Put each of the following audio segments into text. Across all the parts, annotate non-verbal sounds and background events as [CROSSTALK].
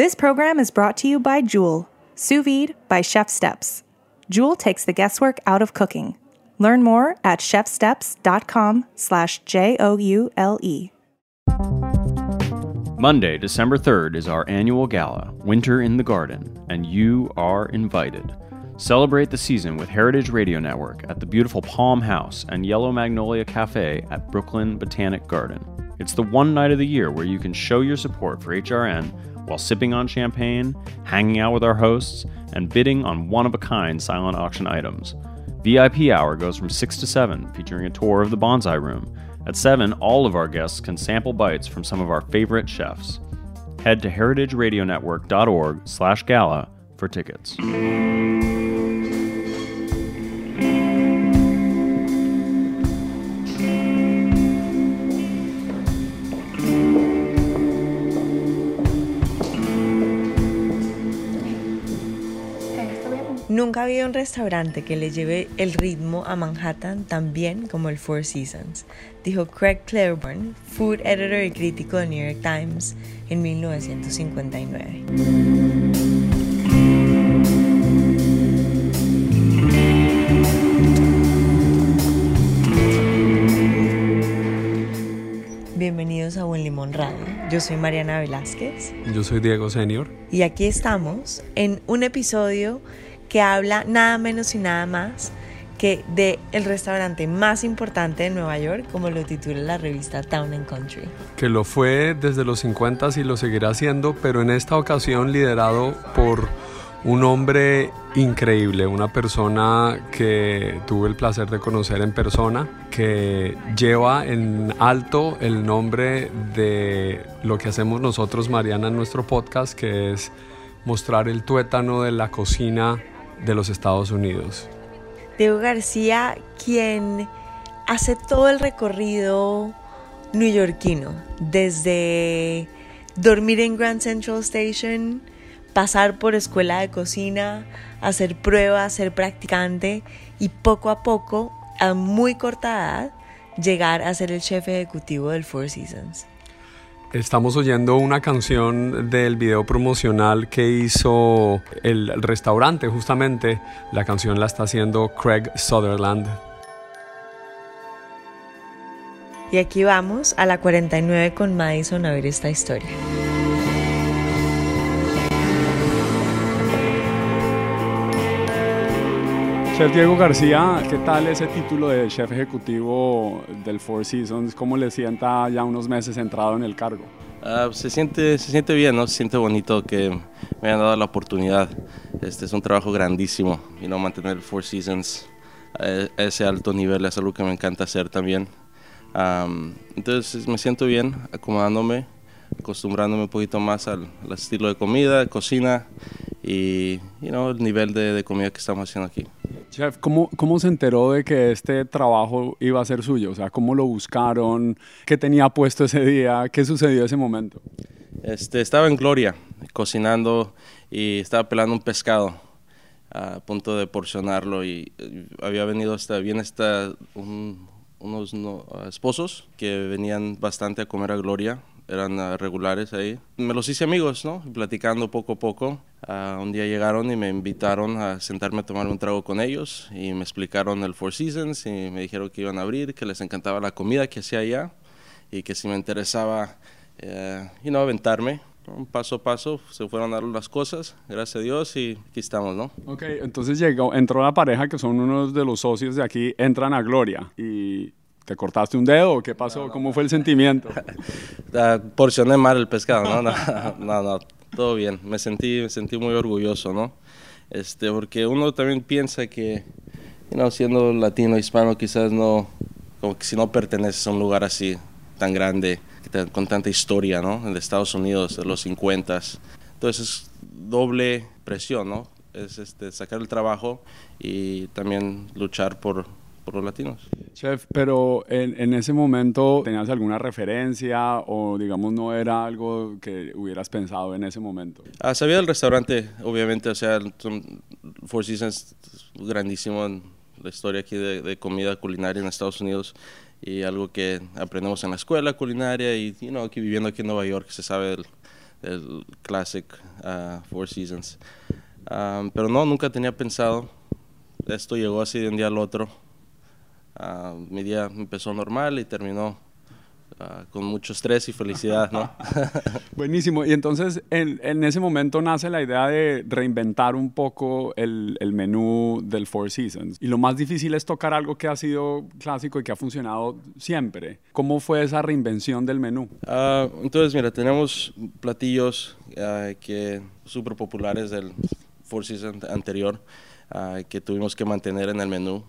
This program is brought to you by Jewel, sous vide by Chef Steps. Jewel takes the guesswork out of cooking. Learn more at chefsteps.com slash J-O-U-L-E. Monday, December 3rd is our annual gala, Winter in the Garden, and you are invited. Celebrate the season with Heritage Radio Network at the beautiful Palm House and Yellow Magnolia Cafe at Brooklyn Botanic Garden. It's the one night of the year where you can show your support for HRN while sipping on champagne, hanging out with our hosts, and bidding on one of a kind silent auction items. VIP hour goes from 6 to 7, featuring a tour of the bonsai room. At 7, all of our guests can sample bites from some of our favorite chefs. Head to heritageradionetwork.org slash gala for tickets. Nunca había un restaurante que le lleve el ritmo a Manhattan tan bien como el Four Seasons, dijo Craig Claiborne, food editor y crítico del New York Times en 1959. Bienvenidos a Buen Limón Radio. Yo soy Mariana Velázquez. Yo soy Diego Senior. Y aquí estamos en un episodio que habla nada menos y nada más que de el restaurante más importante de Nueva York, como lo titula la revista Town and Country. Que lo fue desde los 50 y lo seguirá siendo, pero en esta ocasión liderado por un hombre increíble, una persona que tuve el placer de conocer en persona, que lleva en alto el nombre de lo que hacemos nosotros, Mariana, en nuestro podcast, que es mostrar el tuétano de la cocina de los Estados Unidos. Diego García, quien hace todo el recorrido neoyorquino, desde dormir en Grand Central Station, pasar por escuela de cocina, hacer pruebas, ser practicante y poco a poco, a muy corta edad, llegar a ser el chef ejecutivo del Four Seasons. Estamos oyendo una canción del video promocional que hizo el restaurante, justamente. La canción la está haciendo Craig Sutherland. Y aquí vamos a la 49 con Madison a ver esta historia. Chef Diego García, ¿qué tal ese título de chef ejecutivo del Four Seasons? ¿Cómo le sienta ya unos meses entrado en el cargo? Uh, se, siente, se siente bien, ¿no? Se siente bonito que me hayan dado la oportunidad. Este es un trabajo grandísimo, y no mantener el Four Seasons a ese alto nivel es algo que me encanta hacer también. Um, entonces me siento bien, acomodándome, acostumbrándome un poquito más al, al estilo de comida, cocina y you know, el nivel de, de comida que estamos haciendo aquí. Chef, ¿cómo, ¿cómo se enteró de que este trabajo iba a ser suyo? O sea, ¿cómo lo buscaron? ¿Qué tenía puesto ese día? ¿Qué sucedió ese momento? Este, estaba en Gloria, cocinando y estaba pelando un pescado a punto de porcionarlo y había venido hasta bien hasta un, unos no, esposos que venían bastante a comer a Gloria eran uh, regulares ahí. Me los hice amigos, ¿no? Platicando poco a poco. Uh, un día llegaron y me invitaron a sentarme a tomar un trago con ellos y me explicaron el Four Seasons y me dijeron que iban a abrir, que les encantaba la comida que hacía allá y que si me interesaba, uh, you know, aventarme. Un paso a paso se fueron dando las cosas, gracias a Dios, y aquí estamos, ¿no? Ok, entonces llegó, entró la pareja que son unos de los socios de aquí, entran a Gloria y ¿Te cortaste un dedo o qué pasó? ¿Cómo fue el sentimiento? [LAUGHS] porcioné mal el pescado, ¿no? [LAUGHS] No, no, no, todo bien. Me sentí, me sentí muy orgulloso, ¿no? Este, porque uno también piensa que, you know, siendo latino, hispano, quizás no, como que si no perteneces a un lugar así, tan grande, con tanta historia, ¿no? En Estados Unidos, de los 50. Entonces, es doble presión, ¿no? Es este, sacar el trabajo y también luchar por, por los latinos. Chef, pero en, en, ese momento tenías alguna referencia o digamos no era algo que hubieras pensado en ese momento? Ah, sabía del restaurante, obviamente, o sea, Four Seasons grandísimo en la historia aquí de, de, comida culinaria en Estados Unidos y algo que aprendemos en la escuela culinaria y you know, aquí viviendo aquí en Nueva York se sabe del, el Classic uh, Four Seasons. Um, pero no, nunca tenía pensado. Esto llegó así de un día al otro. Uh, mi día empezó normal y terminó uh, con mucho estrés y felicidad, ¿no? [LAUGHS] Buenísimo. Y entonces en, en, ese momento nace la idea de reinventar un poco el, el, menú del Four Seasons. Y lo más difícil es tocar algo que ha sido clásico y que ha funcionado siempre. ¿Cómo fue esa reinvención del menú? Uh, entonces, mira, tenemos platillos uh, que súper populares del Four Seasons anterior que tuvimos que mantener en el menú.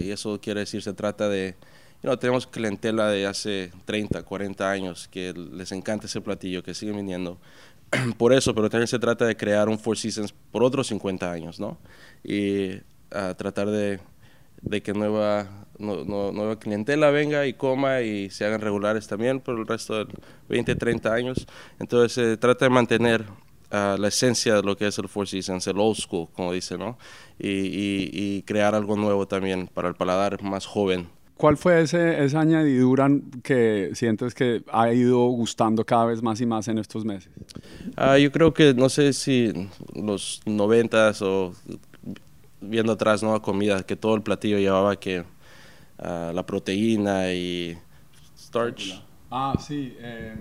Y eso quiere decir, se trata de you know, tenemos clientela de hace 30, 40 años que les encanta ese platillo, que siguen viniendo [CLEARS THROAT] por eso, pero también se trata de crear un Four Seasons por otros 50 años, ¿no? Y uh, tratar de, de, que nueva, no, no, nueva clientela venga y coma y se hagan regulares también por el resto de 20, 30 años. Entonces se trata de mantener uh, la esencia de lo que es el Four Seasons, el old school, como dice, ¿no? Y, y, y crear algo nuevo también para el paladar más joven. ¿Cuál fue ese, esa añadidura que sientes que ha ido gustando cada vez más y más en estos meses? Uh, yo creo que, no sé si los noventas o viendo atrás, ¿no? Comida, que todo el platillo llevaba que uh, la proteína y starch. Ah, sí. Eh,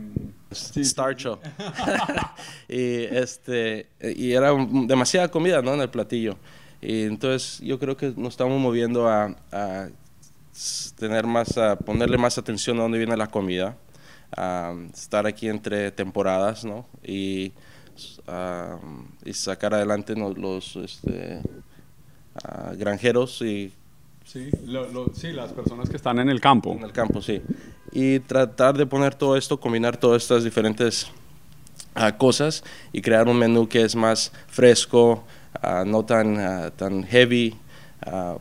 sí. Starcho. [LAUGHS] [LAUGHS] y, este, y era demasiada comida, ¿no? En el platillo. Y entonces yo creo que nos estamos moviendo a, a tener más, a ponerle más atención a dónde viene la comida, a estar aquí entre temporadas, ¿no? Y, a, y sacar adelante los, los este, granjeros y Sí, lo, lo, sí, las personas que están en el campo. En el campo, sí. Y tratar de poner todo esto, combinar todas estas diferentes uh, cosas y crear un menú que es más fresco, uh, no tan, uh, tan heavy,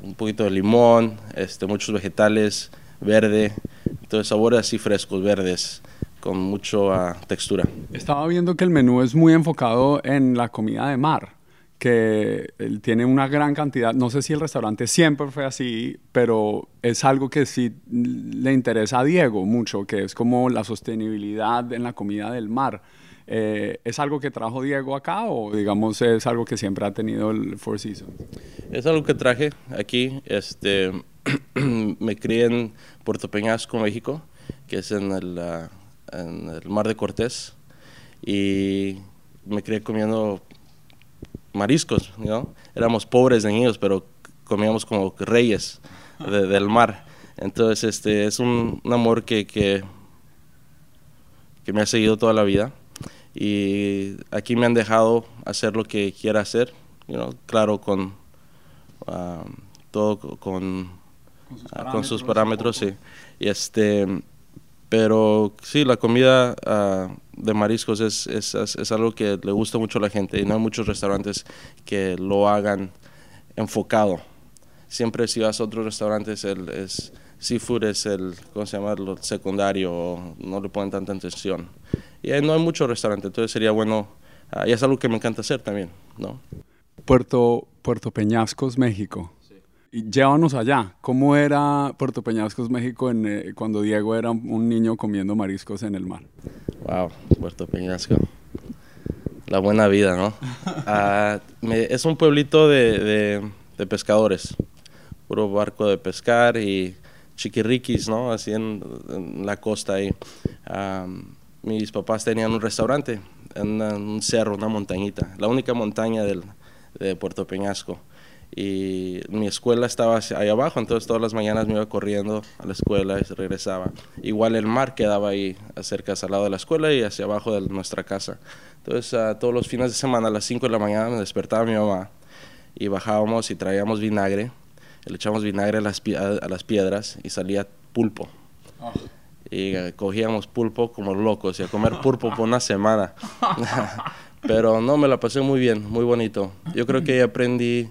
un poquito de limón, este, muchos vegetales, verde, entonces sabores así frescos, verdes, con mucha textura. Estaba viendo que el menú es muy enfocado en la comida de mar que él tiene una gran cantidad, no sé si el restaurante siempre fue así, pero es algo que sí le interesa a Diego mucho, que es como la sostenibilidad en la comida del mar. Eh, ¿Es algo que trajo Diego acá o digamos es algo que siempre ha tenido el Four Seasons? Es algo que traje aquí. Este, [CLEARS THROAT] me crié en Puerto Peñasco, México, que es en el, uh, en el Mar de Cortés, y me crié comiendo mariscos, ¿no? Éramos pobres de niños, pero comíamos como reyes de, del mar. Entonces, este es un, un amor que, que, que, me ha seguido toda la vida. Y aquí me han dejado hacer lo que quiera hacer, you know, claro, con uh, todo con, con, sus parámetros, con sus parámetros sí. Y este, pero sí, la comida uh, de mariscos es, es, es, algo que le gusta mucho a la gente y no hay muchos restaurantes que lo hagan enfocado. Siempre si vas a otros restaurantes, el es, seafood es el, ¿cómo se llama? Secundario, no le ponen tanta atención. Y no hay muchos restaurantes, entonces sería bueno, uh, y es algo que me encanta hacer también, ¿no? Puerto, Puerto Peñascos, México. Llévanos allá. ¿Cómo era Puerto Peñascos, México, en, eh, cuando Diego era un niño comiendo mariscos en el mar? Wow, Puerto Peñasco. La buena vida, ¿no? uh, [LAUGHS] me, es un pueblito de, de, de, pescadores. Puro barco de pescar y chiquirriquis, ¿no? Así en, en la costa ahí. Um, mis papás tenían un restaurante en un cerro, una montañita. La única montaña del, de Puerto Peñasco y mi escuela estaba ahí abajo, entonces todas las mañanas me iba corriendo a la escuela y regresaba. Igual el mar quedaba ahí cerca al lado de la escuela y hacia abajo de nuestra casa. Entonces uh, todos los fines de semana a las 5 de la mañana me despertaba mi mamá y bajábamos y traíamos vinagre, le echábamos vinagre a las, a las piedras y salía pulpo. Oh. Y uh, cogíamos pulpo como locos y a comer pulpo por una semana. [LAUGHS] [LAUGHS] Pero no, me la pasé muy bien, muy bonito. Yo creo que aprendí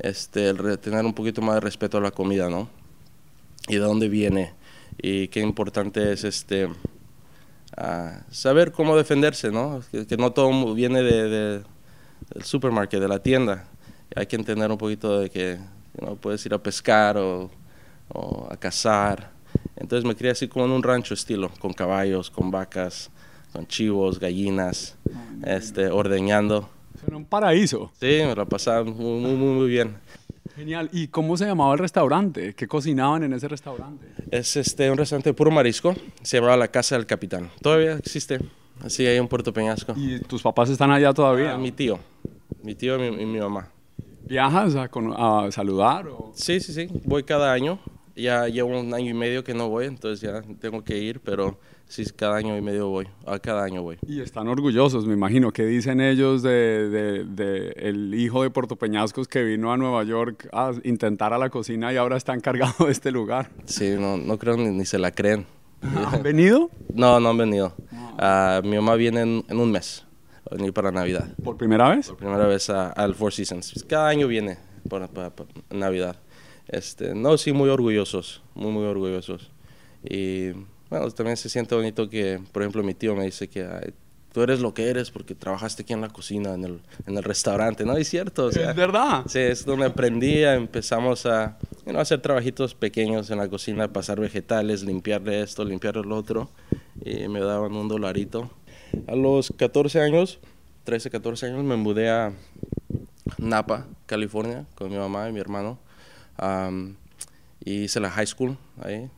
este, el tener un poquito más de respeto a la comida, ¿no? Y de dónde viene y qué importante es este uh, saber cómo defenderse, ¿no? Que, que no todo viene de, de, del supermercado, de la tienda. Hay que entender un poquito de que ¿no? puedes ir a pescar o, o, a cazar. Entonces me crié así como en un rancho estilo, con caballos, con vacas, con chivos, gallinas, este, ordeñando. Era un paraíso. Sí, me la pasaba muy, muy, muy, bien. Genial. ¿Y cómo se llamaba el restaurante? ¿Qué cocinaban en ese restaurante? Es este, un restaurante de puro marisco, se llamaba La Casa del Capitán. Todavía existe, así ahí en Puerto Peñasco. ¿Y tus papás están allá todavía? Ah, mi tío, mi tío y mi, y mi mamá. ¿Viajas a, a saludar? o- Sí, sí, sí, voy cada año. Ya llevo un año y medio que no voy, entonces ya tengo que ir, pero sí, cada año y medio voy, a cada año voy. Y están orgullosos, me imagino. ¿Qué dicen ellos de, de- de el hijo de Puerto Peñascos que vino a Nueva York a intentar a la cocina y ahora está encargado de este lugar? Sí, no, no creo ni, ni se la creen. [LAUGHS] ¿Han venido? No, no han venido. Ah, mi mamá viene en, en un mes, venir para Navidad. ¿Por primera vez? Por primera vez al Four Seasons. Cada año viene para, para- para Navidad. Este, no, sí, muy orgullosos, muy, muy orgullosos. Y bueno, también se siente bonito que, por ejemplo, mi tío me dice que "Ay, tú eres lo que eres porque trabajaste aquí en la cocina, en el, en el restaurante, ¿no? Es cierto, o sea, ¿Es verdad? Sí, es donde aprendí, empezamos a you know, hacer trabajitos pequeños en la cocina, pasar vegetales, limpiarle esto, limpiarle lo otro, y me daban un dolarito. A los 14 años, 13, 14 años, me mudé a Napa, California, con mi mamá y mi hermano. Y hice la high school ahí.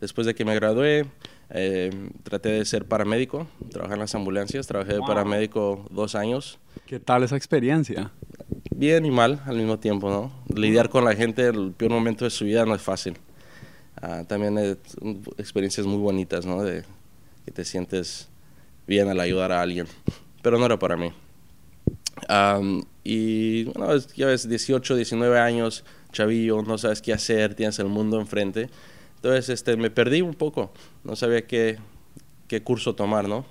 Después de que me gradué, eh, traté de ser paramédico, trabajar en las ambulancias, trabajé de Wow. paramédico dos años ¿Qué tal esa experiencia? bien y mal al mismo tiempo, ¿no? Lidiar con la gente en el peor momento de su vida no es fácil. Ah, también un- experiencias muy bonitas, ¿no? De que te sientes bien al ayudar a alguien. Pero no era para mí. Y bueno, ya ves, 18, 19 años, chavillo, no sabes qué hacer, tienes el mundo enfrente. Entonces este, me perdí un poco, no sabía qué, qué curso tomar, ¿no?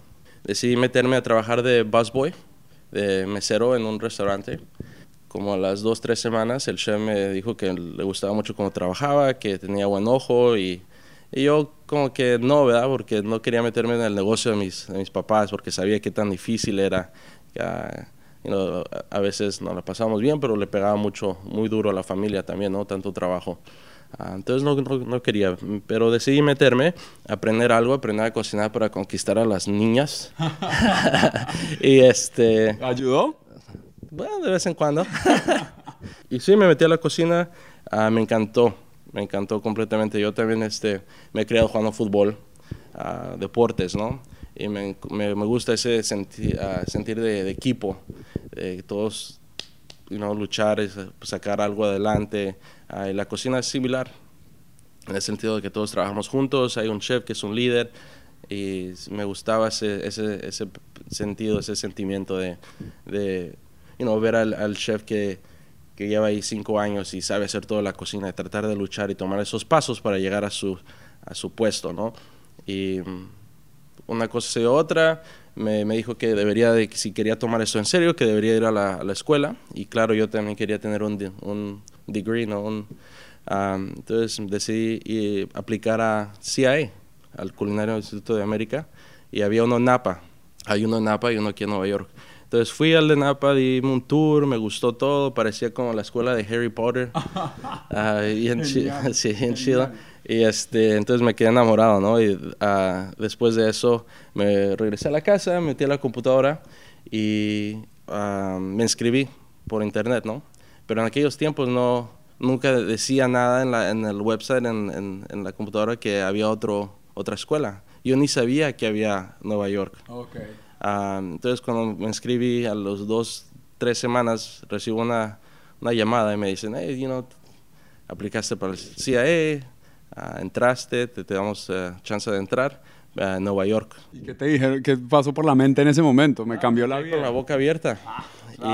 Decidí meterme a trabajar de busboy, de mesero en un restaurante. Como a las dos, tres semanas, el chef me dijo que le gustaba mucho cómo trabajaba, que tenía buen ojo y, y yo como que no, ¿verdad? Porque no quería meterme en el negocio de mis, de mis papás porque sabía qué tan difícil era. Ya, you know, a- veces no la pasábamos bien, pero le pegaba mucho, muy duro a la familia también, ¿no? Tanto trabajo. Ah, entonces no, no, no quería, pero decidí meterme, aprender algo, aprender a cocinar para conquistar a las niñas. [LAUGHS] [LAUGHS] y este... ¿Ayudó? Bueno, de vez en cuando. [LAUGHS] y sí, me metí a la cocina, ah, me encantó, me encantó completamente. Yo también este, me he criado jugando fútbol, ah, deportes, ¿no? Y me, me, me gusta ese senti- sentir de, de equipo, de todos you know, luchar, es, eh, sacar algo adelante. Ah, la cocina es similar, en el sentido de que todos trabajamos juntos, hay un chef que es un líder y me gustaba ese, ese, sentido, ese sentimiento de, de ver al, chef que, que lleva ahí cinco años y sabe hacer toda la cocina y tratar de luchar y tomar esos pasos para llegar a su, a su puesto, ¿no? Y mm, una cosa y otra, me, me dijo que debería, de, si quería tomar esto en serio, que debería ir a la, escuela. Y claro, yo también quería tener un, un degree, ¿no? Un, um, entonces decidí y aplicar a CIA, al Culinario Instituto de América, y había uno en Napa. Hay uno en Napa y uno aquí en Nueva York. Entonces fui al de Napa, dimos un tour, me gustó todo, parecía como la escuela de Harry Potter. [LAUGHS] Ah, y en [LAUGHS] sí. Chile. Y este, entonces me quedé enamorado, ¿no? Y ah, después de eso me regresé a la casa, metí a la computadora y ah, me inscribí por internet, ¿no? Pero en aquellos tiempos no, nunca decía nada en, la, en el website, en, en, en la computadora, que había otro, otra escuela. Yo ni sabía que había Nueva York. Ok. Ah, entonces cuando me inscribí a los dos, tres semanas, recibo una, una llamada y me dicen, hey, you know, aplicaste para el CIA, ah, entraste, te, te damos eh, chance de entrar a Nueva York. ¿Y qué te dijeron? ¿Qué pasó por la mente en ese momento? Me cambió la Con la vida. boca abierta.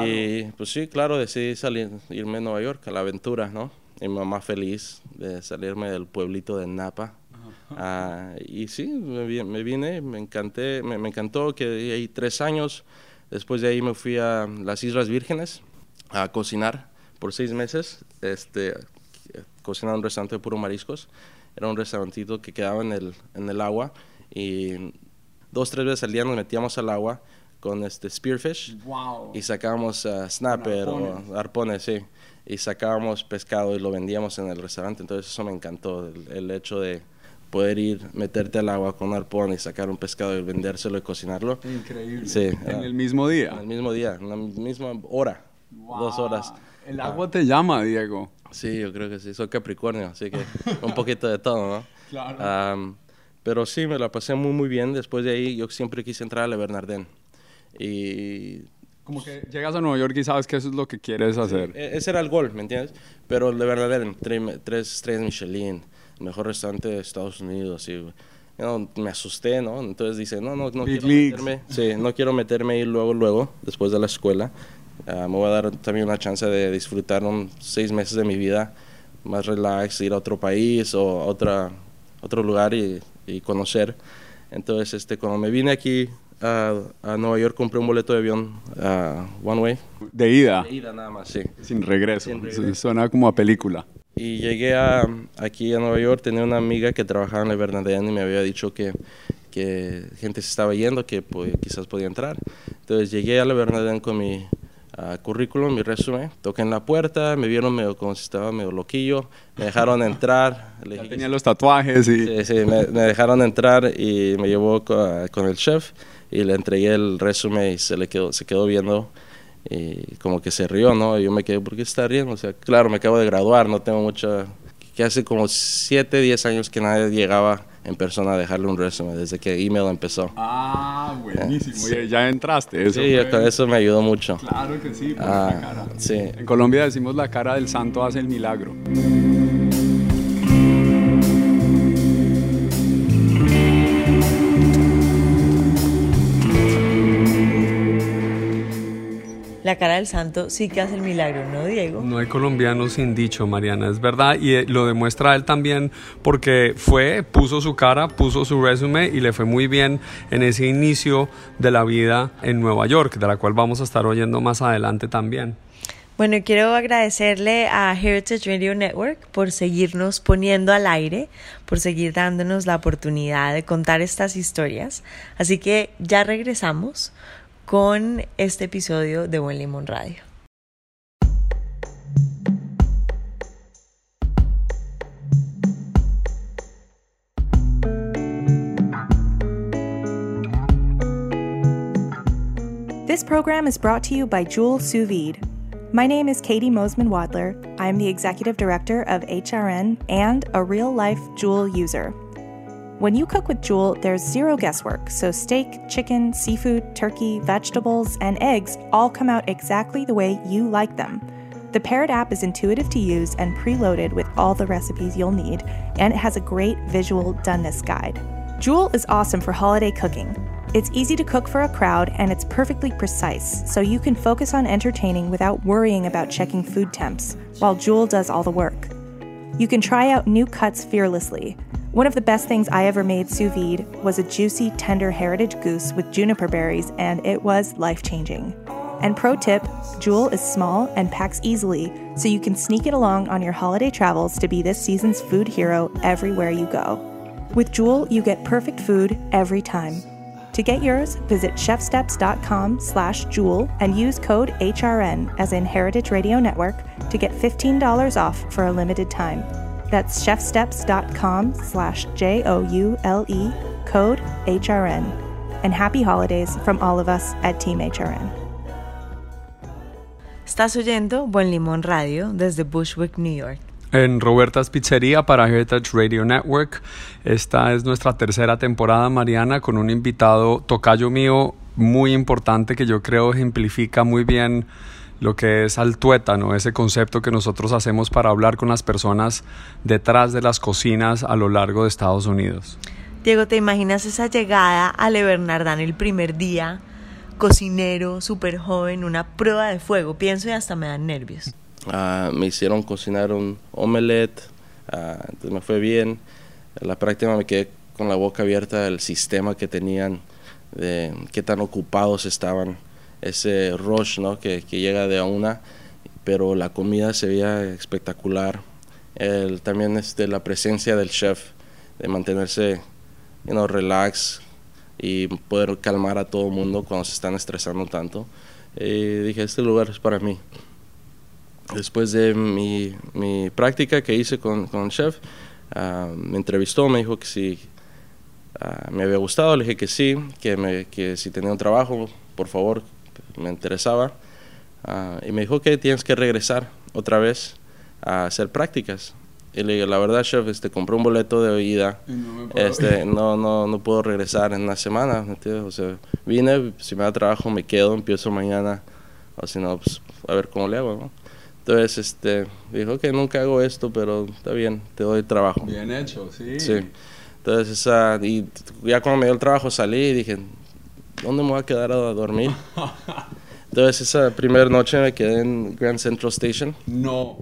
Y pues sí, claro, decidí salir, irme a Nueva York a la aventura, ¿no? Y mi mamá feliz de salirme del pueblito de Napa. Ah, y sí, me, me vine, me encanté, me, me encantó, quedé ahí tres años. Después de ahí me fui a las Islas Vírgenes a cocinar por seis meses, este, cocinando en un restaurante de puro mariscos. Era un restaurantito que quedaba en el, en el agua y dos, tres veces al día nos metíamos al agua con este spearfish Wow. y sacábamos ah, snapper arpones. o arpones, sí. Y sacábamos pescado y lo vendíamos en el restaurante. Entonces eso me encantó, el, el hecho de poder ir, meterte al agua con un arpón y sacar un pescado y vendérselo y cocinarlo. Increíble. Sí. En ah, el mismo En día. el mismo día, en la misma hora, dos horas. El agua te llama, Diego. Sí, yo creo que sí, soy Capricornio, así que un poquito de todo, ¿no? [LAUGHS] Claro. Am, pero sí, me la pasé muy, muy bien. Después de ahí, yo siempre quise entrar a la Bernardin. Y Como que llegas a Nueva York y sabes que eso es lo que quieres hacer. e- ese era el gol, ¿me entiendes? Pero de Bernardin, tre- tres estrellas Michelin, el mejor restaurante de Estados Unidos. Y, you know, me asusté, ¿no? Entonces dice, no, no, no Big quiero leagues. meterme. Sí, no quiero meterme ahí luego, luego, después de la escuela. Ah, me voy a dar también una chance de disfrutar un seis meses de mi vida más relax, ir a otro país o a otra, otro lugar y, y conocer. Entonces, este, cuando me vine aquí a, a Nueva York, compré un boleto de avión ah, One Way. De ida, De ida nada más, sí. sin regreso. Sin regreso. Suena como a película. Y llegué a, aquí a Nueva York, tenía una amiga que trabajaba en la Bernardin y me había dicho que, que gente se estaba yendo, que pues, quizás podía entrar. Entonces llegué a la Bernardin con mi ah, currículum, mi resumen, toqué en la puerta, me vieron medio como si estaba medio loquillo, me dejaron [LAUGHS] entrar. le dije tenía los tatuajes y... Sí, sí, me, me dejaron entrar y me llevó co- con, el chef y le entregué el resumen y se le quedó, se quedó viendo y como que se rió, ¿no? Y yo me quedé, ¿por qué está riendo? O sea, claro, me acabo de graduar, no tengo mucha... Que hace como 7, 10 años que nadie llegaba en persona a dejarle un resumen, desde que email empezó. Ah, buenísimo. Sí. Oye, ya entraste. Eso Sí, fue- con eso me ayudó mucho. Claro que sí, por Ah, la cara. sí. En Colombia decimos la cara del santo hace el milagro. La cara del santo sí que hace el milagro, ¿no, Diego? No hay colombiano sin dicho, Mariana, es verdad. Y eh, lo demuestra él también porque fue, puso su cara, puso su resumen y le fue muy bien en ese inicio de la vida en Nueva York, de la cual vamos a estar oyendo más adelante también. Bueno, quiero agradecerle a Heritage Radio Network por seguirnos poniendo al aire, por seguir dándonos la oportunidad de contar estas historias. Así que ya regresamos con este episodio de Buen Limón Radio. This program is brought to you by Jewel Sous Vide. My name is Katie Mosman Wadler. I am the executive director of HRN and a real life Jewel user. When you cook with Jewel, there's zero guesswork, so steak, chicken, seafood, turkey, vegetables, and eggs all come out exactly the way you like them. The Parrot app is intuitive to use and preloaded with all the recipes you'll need, and it has a great visual doneness guide. Jewel is awesome for holiday cooking. It's easy to cook for a crowd and it's perfectly precise, so you can focus on entertaining without worrying about checking food temps, while Jewel does all the work. You can try out new cuts fearlessly. One of the best things I ever made sous vide was a juicy, tender heritage goose with juniper berries, and it was life changing. And pro tip Jewel is small and packs easily, so you can sneak it along on your holiday travels to be this season's food hero everywhere you go. With Jewel, you get perfect food every time. To get yours, visit chefsteps.com slash jewel and use code HRN as in Heritage Radio Network to get $15 off for a limited time. That's chefsteps.com slash J-O-U-L-E, code HRN. And happy holidays from all of us at Team HRN. Estás oyendo Buen Limón Radio desde Bushwick, New York. En Roberta's Pizzería para Heritage Radio Network. Esta es nuestra tercera temporada, Mariana, con un invitado tocayo mío muy importante que yo creo ejemplifica muy bien lo que es altueta, ¿no? ese concepto que nosotros hacemos para hablar con las personas detrás de las cocinas a lo largo de Estados Unidos. Diego, ¿te imaginas esa llegada a Le Bernardin el primer día? Cocinero, súper joven, una prueba de fuego. Pienso y hasta me dan nervios. Ah, me hicieron cocinar un omelette, ah, entonces me fue bien. En la práctica me quedé con la boca abierta del sistema que tenían, de qué tan ocupados estaban, ese rush ¿no? que, que llega de a una, pero la comida se veía espectacular. El, también este, la presencia del chef, de mantenerse you know, relax y poder calmar a todo el mundo cuando se están estresando tanto. Y dije, este lugar es para mí después de mi, mi práctica que hice con, con chef, ah, me entrevistó, me dijo que si ah, me había gustado, le dije que sí, que, me, que si tenía un trabajo, por favor, me interesaba. Ah, y me dijo que tienes que regresar otra vez a hacer prácticas. Y le dije, la verdad, chef, este, compré un boleto de oída. este, no, no, no puedo regresar en una semana. ¿me entiendes? O sea, vine, si me da trabajo me quedo, empiezo mañana. O si no, pues a ver cómo le hago. ¿no? Entonces, este, dijo que nunca hago esto, pero está bien, te doy trabajo. Bien hecho, sí. Sí. Entonces, esa, y ya cuando me dio el trabajo salí y dije, ¿dónde me voy a quedar a dormir? Entonces, esa primera noche me quedé en Grand Central Station No.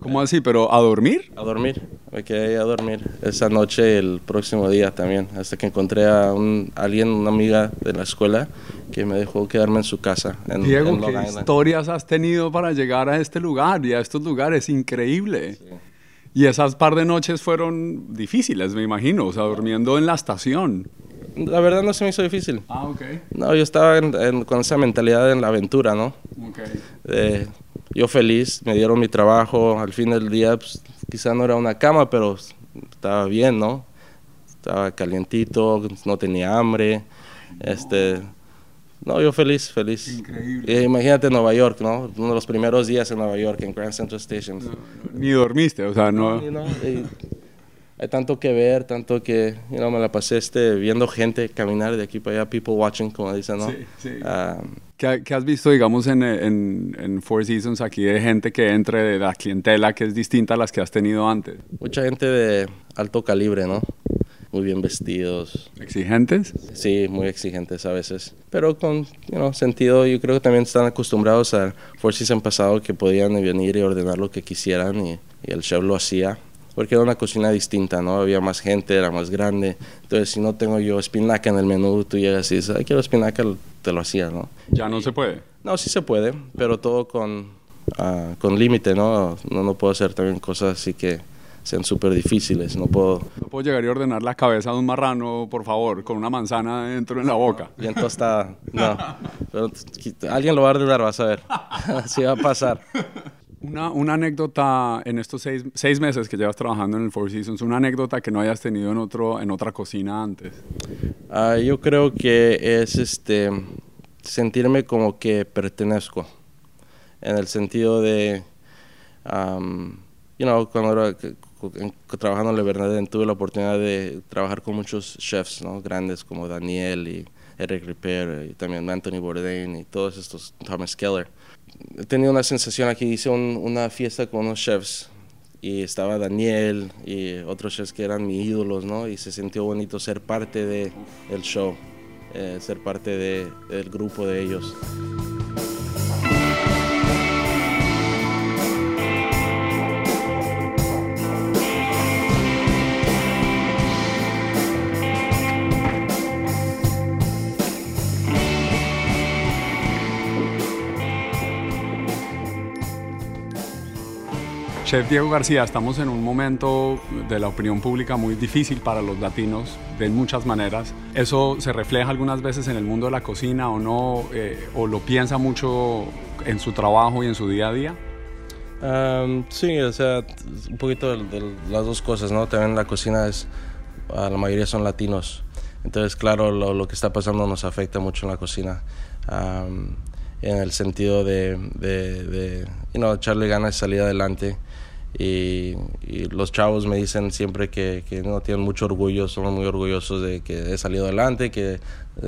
¿Cómo así? ¿Pero a dormir? a dormir. Me quedé ahí a dormir esa noche y el próximo día también, hasta que encontré a un, alguien, una amiga de la escuela, que me dejó quedarme en su casa. En, Diego, en ¿qué historias has tenido para llegar a este lugar y a estos lugares? Increíble. Y esas par de noches fueron difíciles, me imagino, o sea, durmiendo en la estación. La verdad no se me hizo difícil. Ah, ok. No, yo estaba en- en- con esa mentalidad en la aventura, ¿no? Ok. yo feliz, me dieron mi trabajo, al fin del día pues, quizá no era una cama, pero estaba bien, ¿no? Estaba calientito, no tenía hambre, este, no, yo feliz, feliz. Increíble. Eh, imagínate Nueva York, ¿no? Uno de los primeros días en Nueva York, en Grand Central Station. Ni dormiste, o sea, no... Y hay tanto que ver, tanto que, you know, me la pasé este, viendo gente caminar de aquí para allá, people watching, como dicen, ¿no? Sí, sí. Ah, ¿Qué, qué has visto, digamos, en, en, en Four Seasons aquí de gente que entre de la clientela que es distinta a las que has tenido antes? Mucha gente de alto calibre, ¿no? Muy bien vestidos. ¿Exigentes? Sí, muy exigentes a veces. Pero con you know, sentido, yo creo que también están acostumbrados a Four Seasons pasado que podían venir y ordenar lo que quisieran y, y el chef lo hacía. Porque era una cocina distinta, ¿no? Había más gente, era más grande. Entonces, si no tengo yo espinaca en el menú, tú llegas y dices, ay, quiero espinaca, te lo hacía, ¿no? Ya no se puede. No, sí se puede, pero todo con, ah, con límite, ¿no? ¿no? No puedo hacer también cosas así que sean súper difíciles. No puedo No puedo llegar y ordenar la cabeza de un marrano, por favor, con una manzana dentro en la boca. bien tostada. No. Pero alguien lo va a ordenar, vas a ver. [LAUGHS] Así va a pasar. Una, una anécdota en estos seis, seis meses que llevas trabajando en el Four Seasons, una anécdota que no hayas tenido en, otro, en otra cocina antes. Ah, yo creo que es este sentirme como que pertenezco. En el sentido de, um, you know, cuando era trabajando en Le Bernardin tuve la oportunidad de trabajar con muchos chefs, ¿no? Grandes como Daniel y Eric Ripper y también Anthony Bourdain y todos estos, Thomas Keller. He tenido una sensación aquí, hice un- una fiesta con unos chefs y estaba Daniel y otros chefs que eran mis ídolos, ¿no? Y se sintió bonito ser parte de el show, eh, ser parte de- del grupo de ellos. Chef Diego García, estamos en un momento de la opinión pública muy difícil para los latinos de muchas maneras. ¿Eso se refleja algunas veces en el mundo de la cocina o no? Eh, ¿O lo piensa mucho en su trabajo y en su día a día? Am, sí, o sea, un poquito de, de las dos cosas, ¿no? También la cocina es, la mayoría son latinos. Entonces, claro, lo, que está pasando nos afecta mucho en la cocina. En el sentido de, de, de you echarle ganas y salir adelante. Y, y los chavos me dicen siempre que, que no tienen mucho orgullo, son muy orgullosos de que he salido adelante, que eh,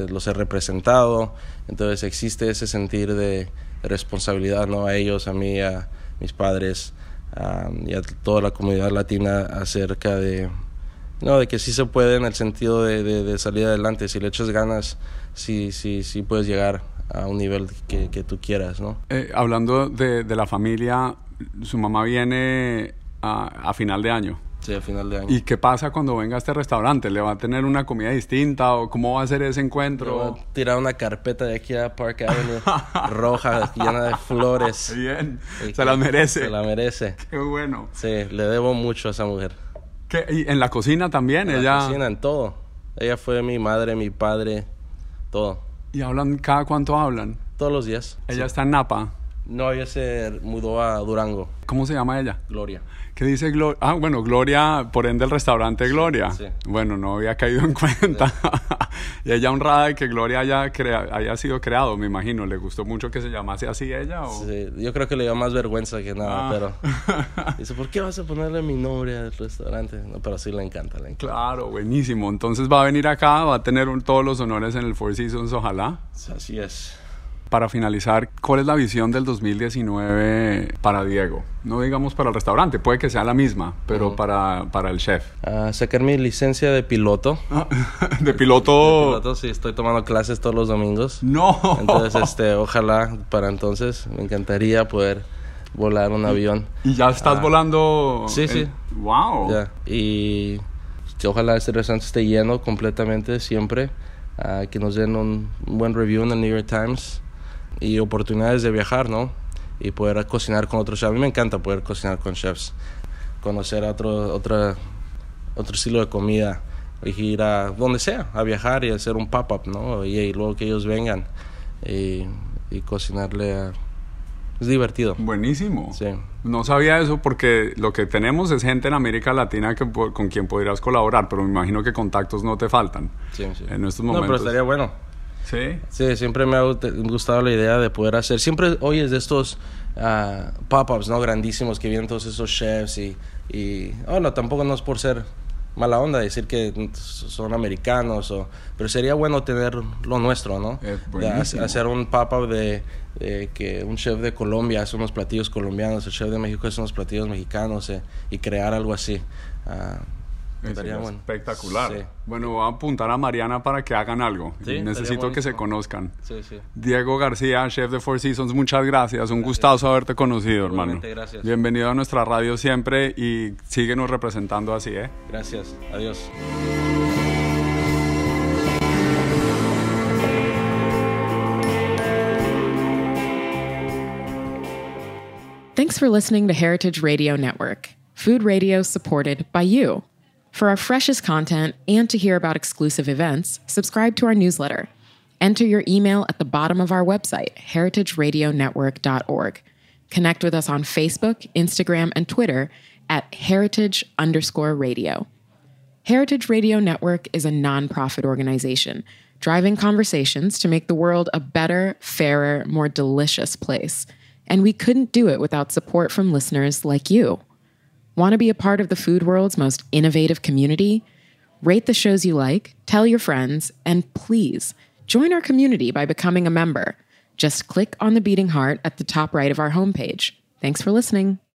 los he representado. Entonces existe ese sentir de responsabilidad ¿no? a ellos, a mí, a mis padres y a toda la comunidad latina acerca de, no, de que sí se puede en el sentido de, de- de salir adelante. Si le echas ganas, sí, sí, sí puedes llegar a un nivel que, que tú quieras, ¿no? Eh, hablando de, de la familia, su mamá viene a, a final de año. Sí, a final de año. ¿Y qué pasa cuando venga a este restaurante? ¿Le va a tener una comida distinta o cómo va a ser ese encuentro? voy a tirar una carpeta de aquí a Park Avenue [LAUGHS] roja, llena de flores. Bien, Y se la merece. Se la merece. Qué bueno. Sí, le debo mucho a esa mujer. ¿Qué- ¿Y en la cocina también? En ella... la cocina, en todo. Ella fue mi madre, mi padre, todo. ¿Y hablan cada cuánto hablan? Todos los días. Ella está en Napa. No, ella se mudó a Durango, ¿Cómo se llama ella? Gloria. ¿Qué dice Gloria? Ah, bueno, Gloria, por ende el restaurante Gloria. sí. Bueno, no había caído en cuenta. [LAUGHS] y ella honrada de que Gloria haya, crea- haya sido creado, me imagino. ¿Le gustó mucho que se llamase así ella? O? Sí, yo creo que le dio más vergüenza que nada, Ah. pero [LAUGHS] dice, ¿por qué vas a ponerle mi nombre al restaurante? No, pero sí le encanta, le encanta. Claro, buenísimo. Entonces va a venir acá, va a tener un- todos los honores en el Four Seasons, ojalá. Así es. Para finalizar, ¿cuál es la visión del 2019 para Diego? No digamos para el restaurante, puede que sea la misma, pero para, para el chef. Ah, sacar mi licencia de piloto. [LAUGHS] de piloto... Piloto, sí, estoy tomando clases todos los domingos. No. Entonces, [LAUGHS] este, ojalá para entonces me encantaría poder volar un avión. ¿Y ya estás Ah. volando? Sí, sí. Wow. Ya, Y ojalá este restaurante esté lleno completamente siempre. ah, que nos den un buen review en el New York Times. Y oportunidades de viajar, ¿no? Y poder cocinar con otros chefs. A mí me encanta poder cocinar con chefs. Conocer otro, otra, otro estilo de comida. Y ir a donde sea, a viajar y hacer un pop-up, ¿no? Y, y luego que ellos vengan y, y cocinarle a... Es divertido. Buenísimo. Sí. No sabía eso porque lo que tenemos es gente en América Latina que, con quien podrías colaborar, pero me imagino que contactos no te faltan Sí, sí. en estos No, momentos. pero estaría bueno. Sí. Sí, siempre me ha gust- gustado la idea de poder hacer. Siempre oyes de estos ah, pop-ups, ¿no? Grandísimos que vienen todos esos chefs y. y oh, no, tampoco no es por ser mala onda decir que son americanos, o, pero sería bueno tener lo nuestro, ¿no? De hacer un pop-up de, de que un chef de Colombia hace unos platillos colombianos, el chef de México hace unos platillos mexicanos eh, y crear algo así. Ah, estaría bueno. espectacular. Sí. Bueno, voy a apuntar a Mariana para que hagan algo. Sí, Necesito que se conozcan. Sí, sí. Diego García, chef de Four Seasons, muchas gracias. Un gustazo haberte conocido, hermano. Gracias. Bienvenido a nuestra radio siempre y síguenos representando así, ¿eh? Gracias. Adiós. Thanks for listening to Heritage Radio Network, food radio supported by you. For our freshest content and to hear about exclusive events, subscribe to our newsletter. Enter your email at the bottom of our website, heritageradionetwork.org. Connect with us on Facebook, Instagram, and Twitter at heritage underscore radio. Heritage Radio Network is a nonprofit organization driving conversations to make the world a better, fairer, more delicious place. And we couldn't do it without support from listeners like you. Want to be a part of the food world's most innovative community? Rate the shows you like, tell your friends, and please join our community by becoming a member. Just click on the beating heart at the top right of our homepage. Thanks for listening.